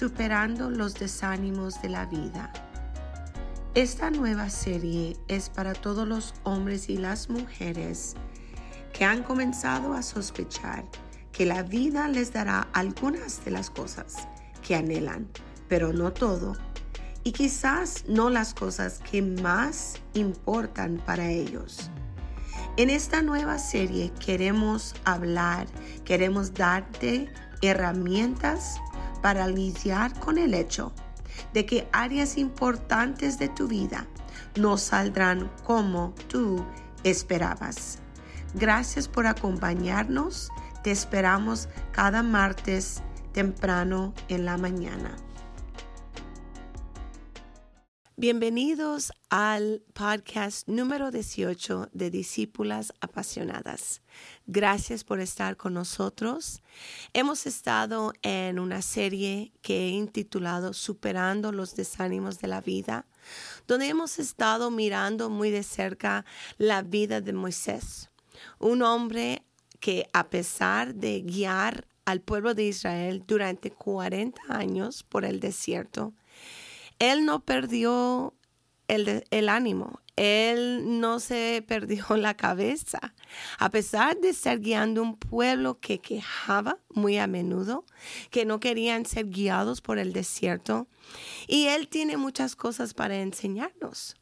Superando los desánimos de la vida. Esta nueva serie es para todos los hombres y las mujeres que han comenzado a sospechar que la vida les dará algunas de las cosas que anhelan, pero no todo, y quizás no las cosas que más importan para ellos. En esta nueva serie queremos hablar, queremos darte herramientas para lidiar con el hecho de que áreas importantes de tu vida no saldrán como tú esperabas. Gracias por acompañarnos. Te esperamos cada martes temprano en la mañana. Bienvenidos al podcast número 18 de Discípulas Apasionadas. Gracias por estar con nosotros. Hemos estado en una serie que he intitulado Superando los desánimos de la vida, donde hemos estado mirando muy de cerca la vida de Moisés, un hombre que a pesar de guiar al pueblo de Israel durante 40 años por el desierto, él no perdió el, ánimo, él no se perdió la cabeza. A pesar de estar guiando un pueblo que quejaba muy a menudo, que no querían ser guiados por el desierto, y él tiene muchas cosas para enseñarnos.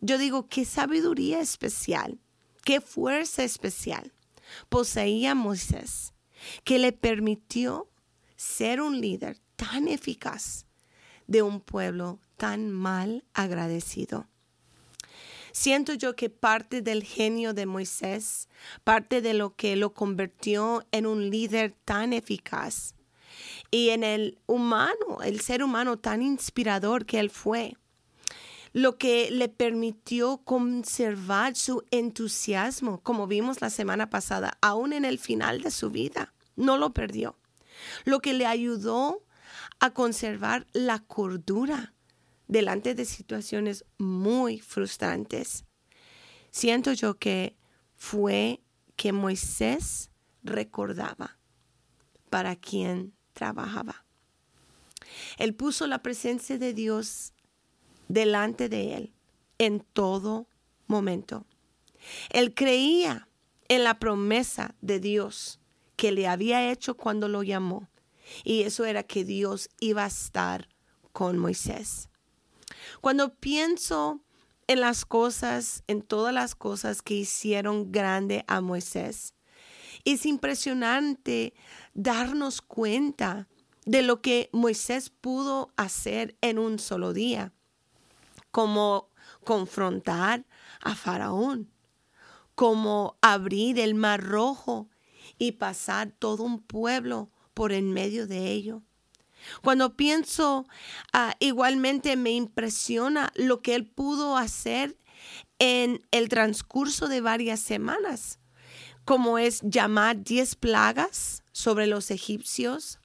Yo digo, qué sabiduría especial, qué fuerza especial poseía Moisés, que le permitió ser un líder tan eficaz de un pueblo tan mal agradecido. Siento yo que parte del genio de Moisés, parte de lo que lo convirtió en un líder tan eficaz y en el humano, el ser humano tan inspirador que él fue, lo que le permitió conservar su entusiasmo, como vimos la semana pasada, aún en el final de su vida, no lo perdió. Lo que le ayudó a conservar la cordura delante de situaciones muy frustrantes. Siento yo que fue que Moisés recordaba para quien trabajaba. Él puso la presencia de Dios delante de él en todo momento. Él creía en la promesa de Dios que le había hecho cuando lo llamó y eso era que Dios iba a estar con Moisés. Cuando pienso en las cosas, en todas las cosas que hicieron grande a Moisés, es impresionante darnos cuenta de lo que Moisés pudo hacer en un solo día, como confrontar a Faraón, como abrir el mar rojo y pasar todo un pueblo por en medio de ello. Cuando pienso, ah, igualmente me impresiona lo que él pudo hacer en el transcurso de varias semanas, como es llamar diez plagas sobre los egipcios,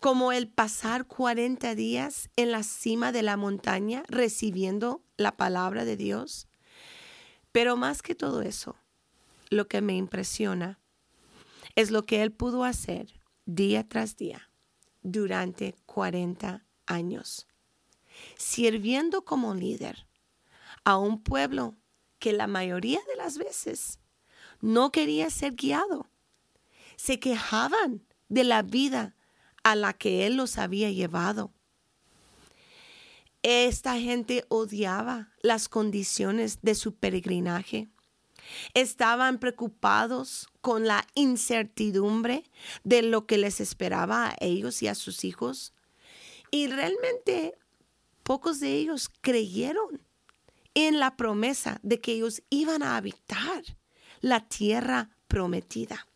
como el pasar 40 días en la cima de la montaña recibiendo la palabra de Dios. Pero más que todo eso, lo que me impresiona es lo que él pudo hacer día tras día durante 40 años, sirviendo como líder a un pueblo que la mayoría de las veces no quería ser guiado. Se quejaban de la vida a la que él los había llevado. Esta gente odiaba las condiciones de su peregrinaje Estaban preocupados con la incertidumbre de lo que les esperaba a ellos y a sus hijos. Y realmente pocos de ellos creyeron en la promesa de que ellos iban a habitar la tierra prometida.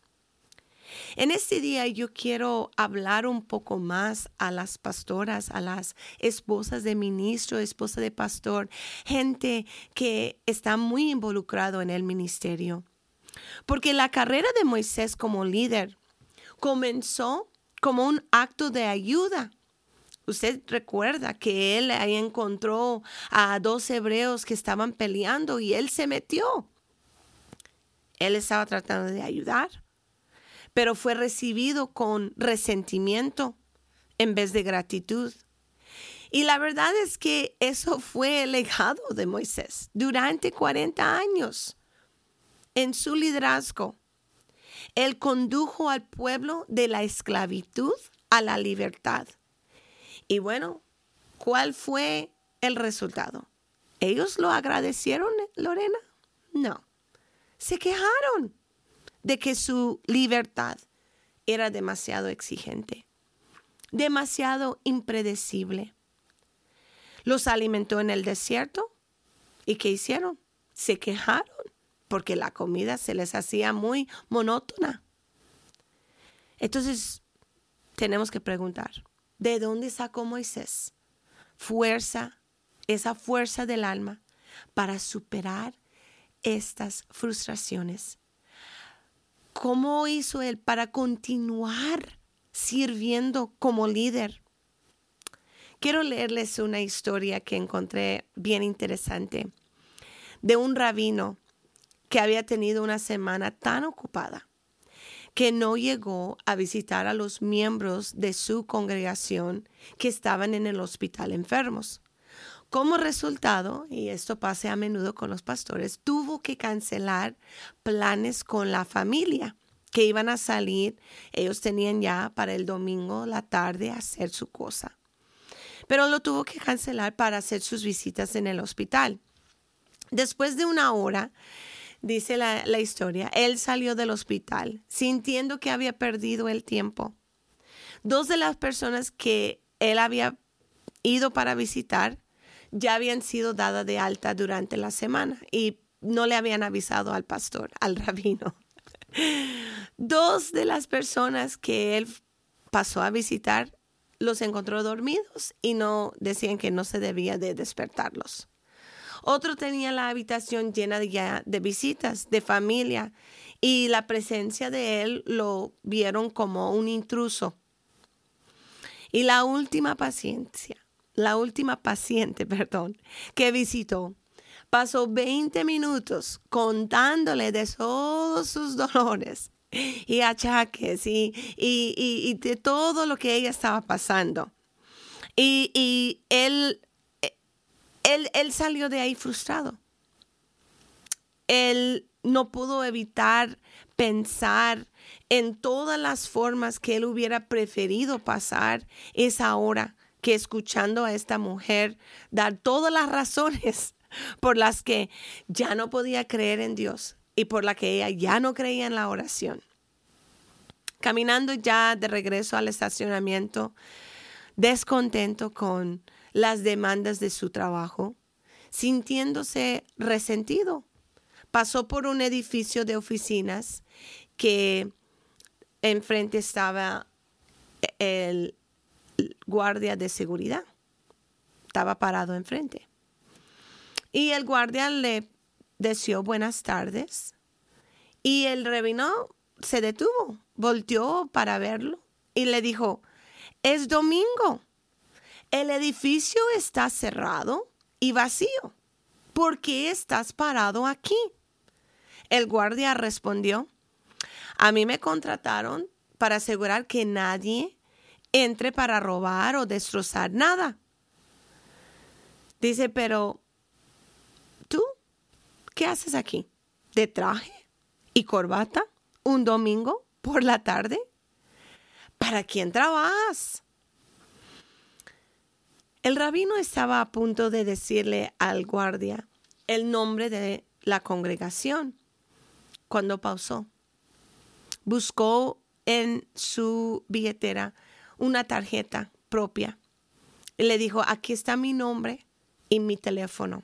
En este día yo quiero hablar un poco más a las pastoras, a las esposas de ministro, esposa de pastor, gente que está muy involucrado en el ministerio. Porque la carrera de Moisés como líder comenzó como un acto de ayuda. Usted recuerda que él ahí encontró a dos hebreos que estaban peleando y él se metió. Él estaba tratando de ayudar pero fue recibido con resentimiento en vez de gratitud. Y la verdad es que eso fue el legado de Moisés durante 40 años en su liderazgo. Él condujo al pueblo de la esclavitud a la libertad. Y bueno, ¿cuál fue el resultado? ¿Ellos lo agradecieron, Lorena? No. Se quejaron de que su libertad era demasiado exigente, demasiado impredecible. Los alimentó en el desierto y ¿qué hicieron? Se quejaron porque la comida se les hacía muy monótona. Entonces, tenemos que preguntar, ¿de dónde sacó Moisés fuerza, esa fuerza del alma para superar estas frustraciones? ¿Cómo hizo él para continuar sirviendo como líder? Quiero leerles una historia que encontré bien interesante de un rabino que había tenido una semana tan ocupada que no llegó a visitar a los miembros de su congregación que estaban en el hospital enfermos. Como resultado, y esto pasa a menudo con los pastores, tuvo que cancelar planes con la familia que iban a salir. Ellos tenían ya para el domingo, la tarde, hacer su cosa. Pero lo tuvo que cancelar para hacer sus visitas en el hospital. Después de una hora, dice la, historia, él salió del hospital sintiendo que había perdido el tiempo. Dos de las personas que él había ido para visitar ya habían sido dadas de alta durante la semana y no le habían avisado al pastor, al rabino. Dos de las personas que él pasó a visitar los encontró dormidos y no decían que no se debía de despertarlos. Otro tenía la habitación llena de, de visitas, de familia, y la presencia de él lo vieron como un intruso. Y la última paciencia, la última paciente, perdón, que visitó, pasó 20 minutos contándole de todos sus dolores y achaques y, y, de todo lo que ella estaba pasando. Y, y él él, salió de ahí frustrado. Él no pudo evitar pensar en todas las formas que él hubiera preferido pasar esa hora que escuchando a esta mujer dar todas las razones por las que ya no podía creer en Dios y por las que ella ya no creía en la oración. Caminando ya de regreso al estacionamiento, descontento con las demandas de su trabajo, sintiéndose resentido. Pasó por un edificio de oficinas que enfrente estaba el guardia de seguridad. Estaba parado enfrente. Y el guardia le deseó buenas tardes. Y el rabino se detuvo, volteó para verlo y le dijo, es domingo. El edificio está cerrado y vacío. ¿Por qué estás parado aquí? El guardia respondió, a mí me contrataron para asegurar que nadie entre para robar o destrozar nada. Dice, pero tú, ¿qué haces aquí? ¿De traje y corbata un domingo por la tarde? ¿Para quién trabajas? El rabino estaba a punto de decirle al guardia el nombre de la congregación cuando pausó. Buscó en su billetera una tarjeta propia y le dijo, aquí está mi nombre y mi teléfono.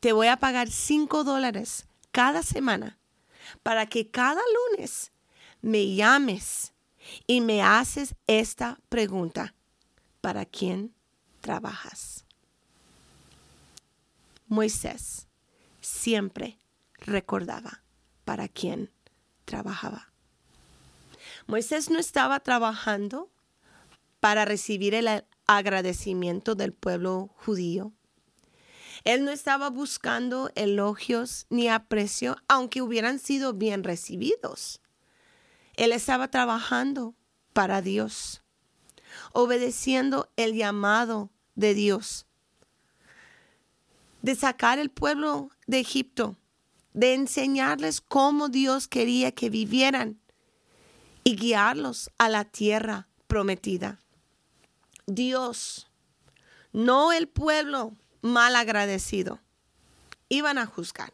Te voy a pagar cinco dólares cada semana para que cada lunes me llames y me haces esta pregunta. ¿Para quién trabajas. Moisés siempre recordaba para quién trabajaba. Moisés no estaba trabajando para recibir el agradecimiento del pueblo judío. Él no estaba buscando elogios ni aprecio, aunque hubieran sido bien recibidos. Él estaba trabajando para Dios obedeciendo el llamado de Dios, de sacar el pueblo de Egipto, de enseñarles cómo Dios quería que vivieran y guiarlos a la tierra prometida. Dios, no el pueblo mal agradecido, iban a juzgar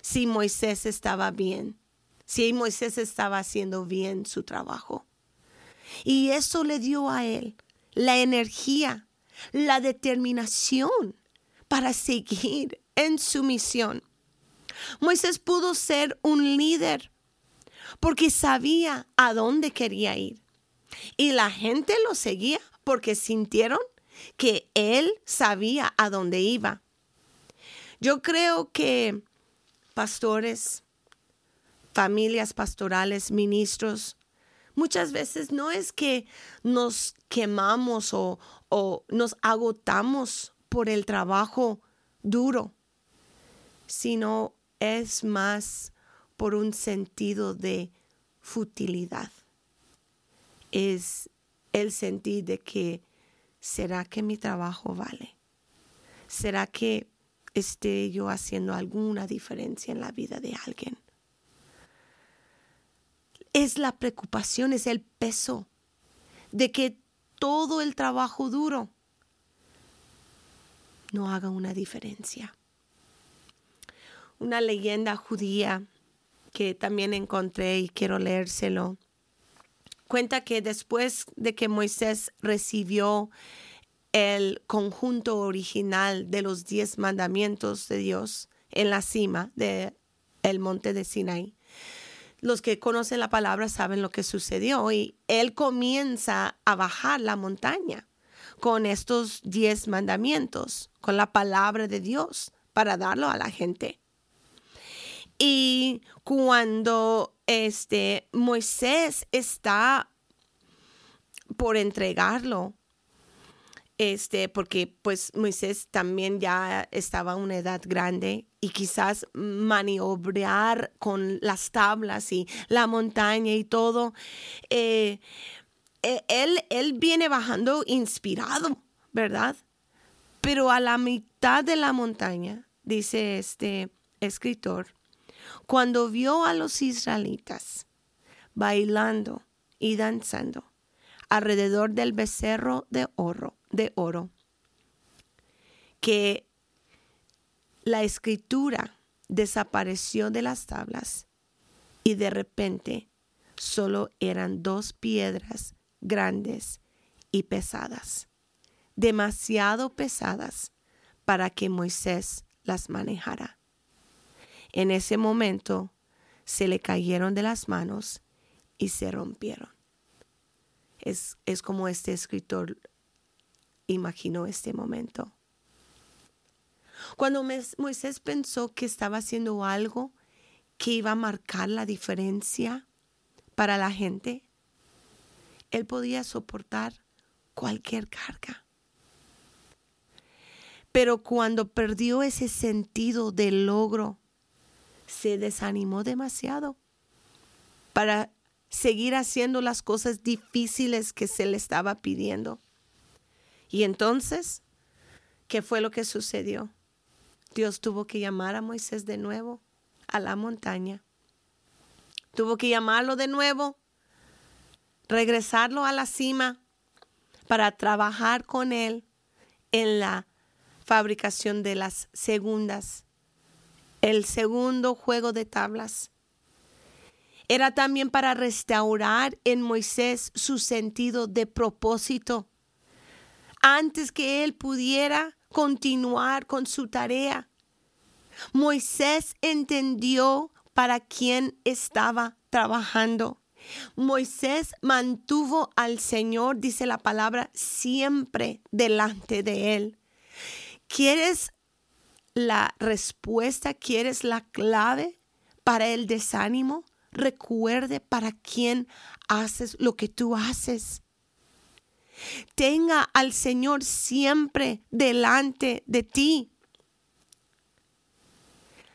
si Moisés estaba bien, si Moisés estaba haciendo bien su trabajo. Y eso le dio a él la energía, la determinación para seguir en su misión. Moisés pudo ser un líder porque sabía a dónde quería ir. Y la gente lo seguía porque sintieron que él sabía a dónde iba. Yo creo que pastores, familias pastorales, ministros, muchas veces no es que nos quemamos o, o nos agotamos por el trabajo duro, sino es más por un sentido de futilidad. Es el sentir de que, ¿será que mi trabajo vale? ¿Será que esté yo haciendo alguna diferencia en la vida de alguien? Es la preocupación, es el peso de que todo el trabajo duro no haga una diferencia. Una leyenda judía que también encontré y quiero leérselo. Cuenta que después de que Moisés recibió el conjunto original de los diez mandamientos de Dios en la cima del el monte de Sinai, los que conocen la palabra saben lo que sucedió y él comienza a bajar la montaña con estos diez mandamientos, con la palabra de Dios para darlo a la gente. Y cuando este Moisés está por entregarlo, este, porque pues Moisés también ya estaba a una edad grande y quizás maniobrar con las tablas y la montaña y todo, eh, e, él, él viene bajando inspirado, ¿verdad? Pero a la mitad de la montaña, dice este escritor, cuando vio a los israelitas bailando y danzando alrededor del becerro de oro, de oro, que la escritura desapareció de las tablas y de repente solo eran dos piedras grandes y pesadas, demasiado pesadas para que Moisés las manejara. En ese momento se le cayeron de las manos y se rompieron. Es, es como este escritor imaginó este momento. Cuando Moisés pensó que estaba haciendo algo que iba a marcar la diferencia para la gente, él podía soportar cualquier carga. Pero cuando perdió ese sentido de logro, se desanimó demasiado para seguir haciendo las cosas difíciles que se le estaba pidiendo. Y entonces, ¿qué fue lo que sucedió? Dios tuvo que llamar a Moisés de nuevo a la montaña. Tuvo que llamarlo de nuevo, regresarlo a la cima para trabajar con él en la fabricación de las segundas el segundo juego de tablas. Era también para restaurar en Moisés su sentido de propósito antes que él pudiera continuar con su tarea. Moisés entendió para quién estaba trabajando. Moisés mantuvo al Señor, dice la palabra, siempre delante de él. ¿Quieres la respuesta, quieres la clave para el desánimo, recuerde para quién haces lo que tú haces. Tenga al Señor siempre delante de ti.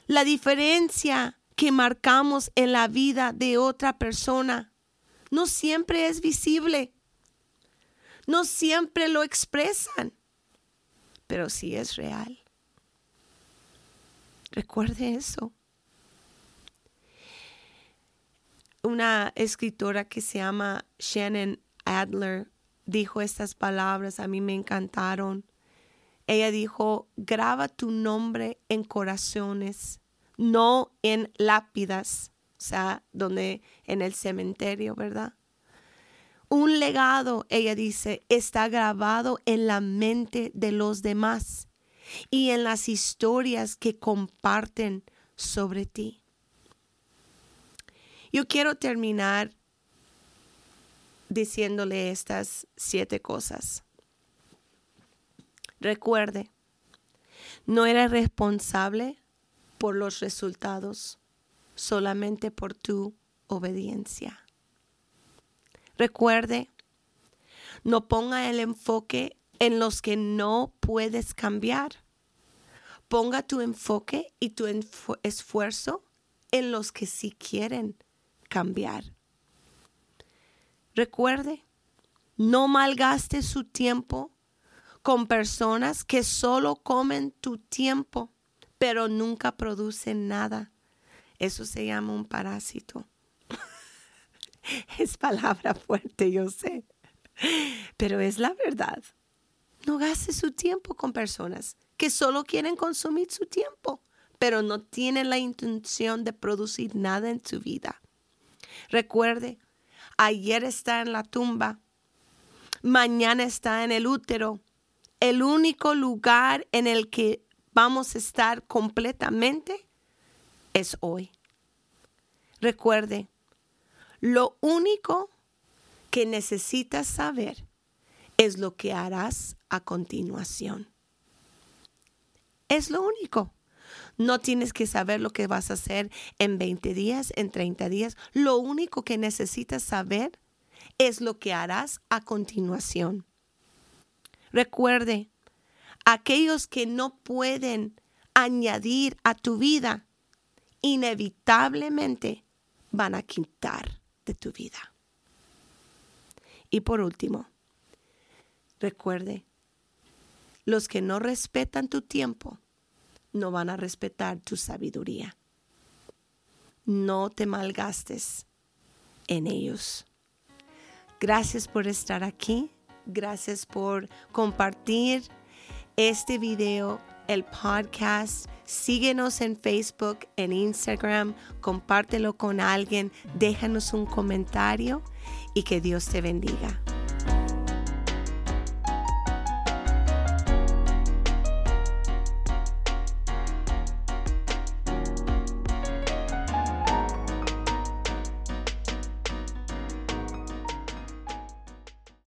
La diferencia que marcamos en la vida de otra persona no siempre es visible. No siempre lo expresan, pero sí es real. Recuerde eso. Una escritora que se llama Shannon Adler dijo estas palabras, a mí me encantaron. Ella dijo, graba tu nombre en corazones, no en lápidas, o sea, donde en el cementerio, ¿verdad? Un legado, ella dice, está grabado en la mente de los demás y en las historias que comparten sobre ti. Yo quiero terminar diciéndole estas siete cosas. Recuerde, no era responsable por los resultados, solamente por tu obediencia. Recuerde, no ponga el enfoque en los que no puedes cambiar. Ponga tu enfoque y tu esfuerzo en los que sí quieren cambiar. Recuerde, no malgaste su tiempo con personas que solo comen tu tiempo, pero nunca producen nada. Eso se llama un parásito. es palabra fuerte, yo sé, pero es la verdad. No gaste su tiempo con personas que solo quieren consumir su tiempo, pero no tienen la intención de producir nada en su vida. Recuerde, ayer está en la tumba, mañana está en el útero. El único lugar en el que vamos a estar completamente es hoy. Recuerde, lo único que necesitas saber es lo que harás a continuación. Es lo único. No tienes que saber lo que vas a hacer en 20 días, en 30 días. Lo único que necesitas saber es lo que harás a continuación. Recuerde, aquellos que no pueden añadir a tu vida, inevitablemente van a quitar de tu vida. Y por último, recuerde, los que no respetan tu tiempo no van a respetar tu sabiduría. No te malgastes en ellos. Gracias por estar aquí. Gracias por compartir este video, el podcast. Síguenos en Facebook, en Instagram, compártelo con alguien, déjanos un comentario y que Dios te bendiga.